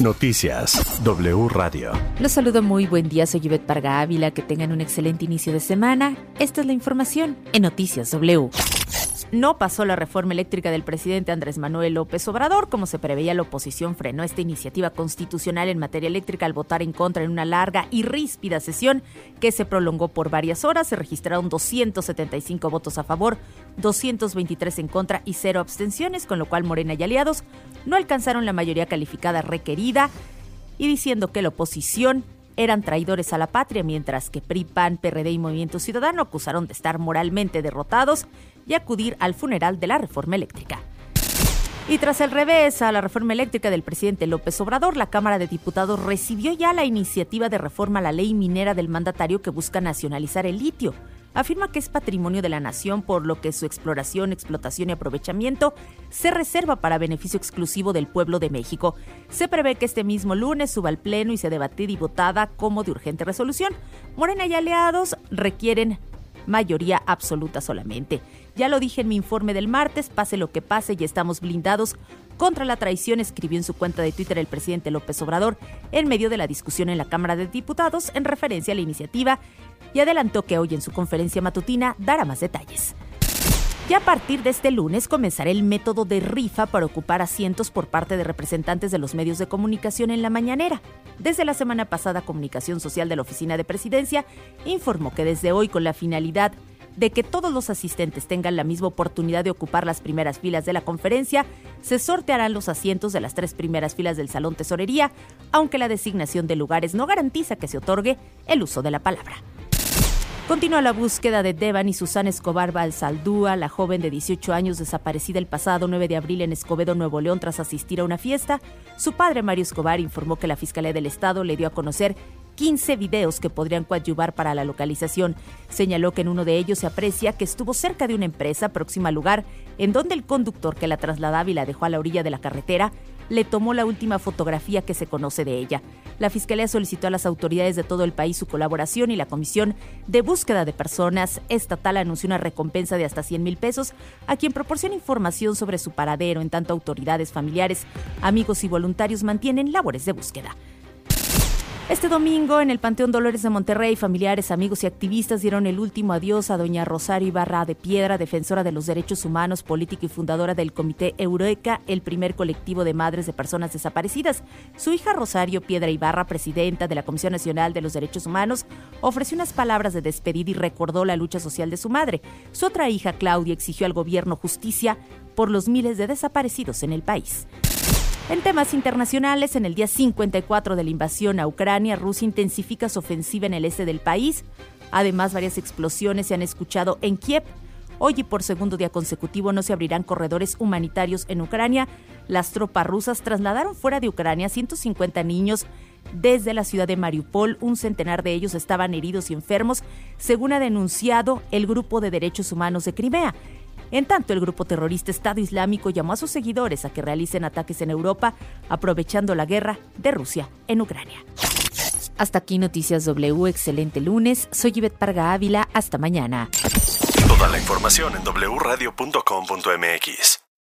Noticias W Radio. Los saludo muy buen día, soy Yvette Parga Ávila, que tengan un excelente inicio de semana. Esta es la información en Noticias W. No pasó la reforma eléctrica del presidente Andrés Manuel López Obrador. Como se preveía, la oposición frenó esta iniciativa constitucional en materia eléctrica al votar en contra en una larga y ríspida sesión que se prolongó por varias horas. Se registraron 275 votos a favor, 223 en contra y cero abstenciones, con lo cual Morena y aliados no alcanzaron la mayoría calificada requerida y diciendo que la oposición eran traidores a la patria, mientras que PRI, PAN, PRD y Movimiento Ciudadano acusaron de estar moralmente derrotados y acudir al funeral de la reforma eléctrica. Y tras el revés a la reforma eléctrica del presidente López Obrador, la Cámara de Diputados recibió ya la iniciativa de reforma a la ley minera del mandatario que busca nacionalizar el litio. Afirma que es patrimonio de la nación, por lo que su exploración, explotación y aprovechamiento se reserva para beneficio exclusivo del pueblo de México. Se prevé que este mismo lunes suba al Pleno y se debatida y votada como de urgente resolución. Morena y aliados requieren mayoría absoluta solamente. Ya lo dije en mi informe del martes, pase lo que pase y estamos blindados contra la traición, escribió en su cuenta de Twitter el presidente López Obrador en medio de la discusión en la Cámara de Diputados en referencia a la iniciativa y adelantó que hoy en su conferencia matutina dará más detalles. Y a partir de este lunes comenzará el método de rifa para ocupar asientos por parte de representantes de los medios de comunicación en la mañanera. Desde la semana pasada, Comunicación Social de la Oficina de Presidencia informó que desde hoy, con la finalidad de que todos los asistentes tengan la misma oportunidad de ocupar las primeras filas de la conferencia, se sortearán los asientos de las tres primeras filas del Salón Tesorería, aunque la designación de lugares no garantiza que se otorgue el uso de la palabra. Continúa la búsqueda de Devan y Susana Escobar Balsaldúa, la joven de 18 años desaparecida el pasado 9 de abril en Escobedo, Nuevo León, tras asistir a una fiesta. Su padre, Mario Escobar, informó que la Fiscalía del Estado le dio a conocer 15 videos que podrían coadyuvar para la localización. Señaló que en uno de ellos se aprecia que estuvo cerca de una empresa próxima al lugar en donde el conductor que la trasladaba y la dejó a la orilla de la carretera le tomó la última fotografía que se conoce de ella. La Fiscalía solicitó a las autoridades de todo el país su colaboración y la Comisión de Búsqueda de Personas Estatal anunció una recompensa de hasta 100 mil pesos a quien proporcione información sobre su paradero, en tanto autoridades, familiares, amigos y voluntarios mantienen labores de búsqueda. Este domingo, en el Panteón Dolores de Monterrey, familiares, amigos y activistas dieron el último adiós a doña Rosario Ibarra de Piedra, defensora de los derechos humanos, política y fundadora del Comité Eureka, el primer colectivo de madres de personas desaparecidas. Su hija Rosario Piedra Ibarra, presidenta de la Comisión Nacional de los Derechos Humanos, ofreció unas palabras de despedida y recordó la lucha social de su madre. Su otra hija, Claudia, exigió al gobierno justicia por los miles de desaparecidos en el país. En temas internacionales, en el día 54 de la invasión a Ucrania, Rusia intensifica su ofensiva en el este del país. Además, varias explosiones se han escuchado en Kiev. Hoy y por segundo día consecutivo no se abrirán corredores humanitarios en Ucrania. Las tropas rusas trasladaron fuera de Ucrania 150 niños desde la ciudad de Mariupol. Un centenar de ellos estaban heridos y enfermos, según ha denunciado el Grupo de Derechos Humanos de Crimea. En tanto, el grupo terrorista Estado Islámico llamó a sus seguidores a que realicen ataques en Europa, aprovechando la guerra de Rusia en Ucrania. Hasta aquí Noticias W, excelente lunes. Soy Yvette Parga Ávila, hasta mañana. Toda la información en wradio.com.mx.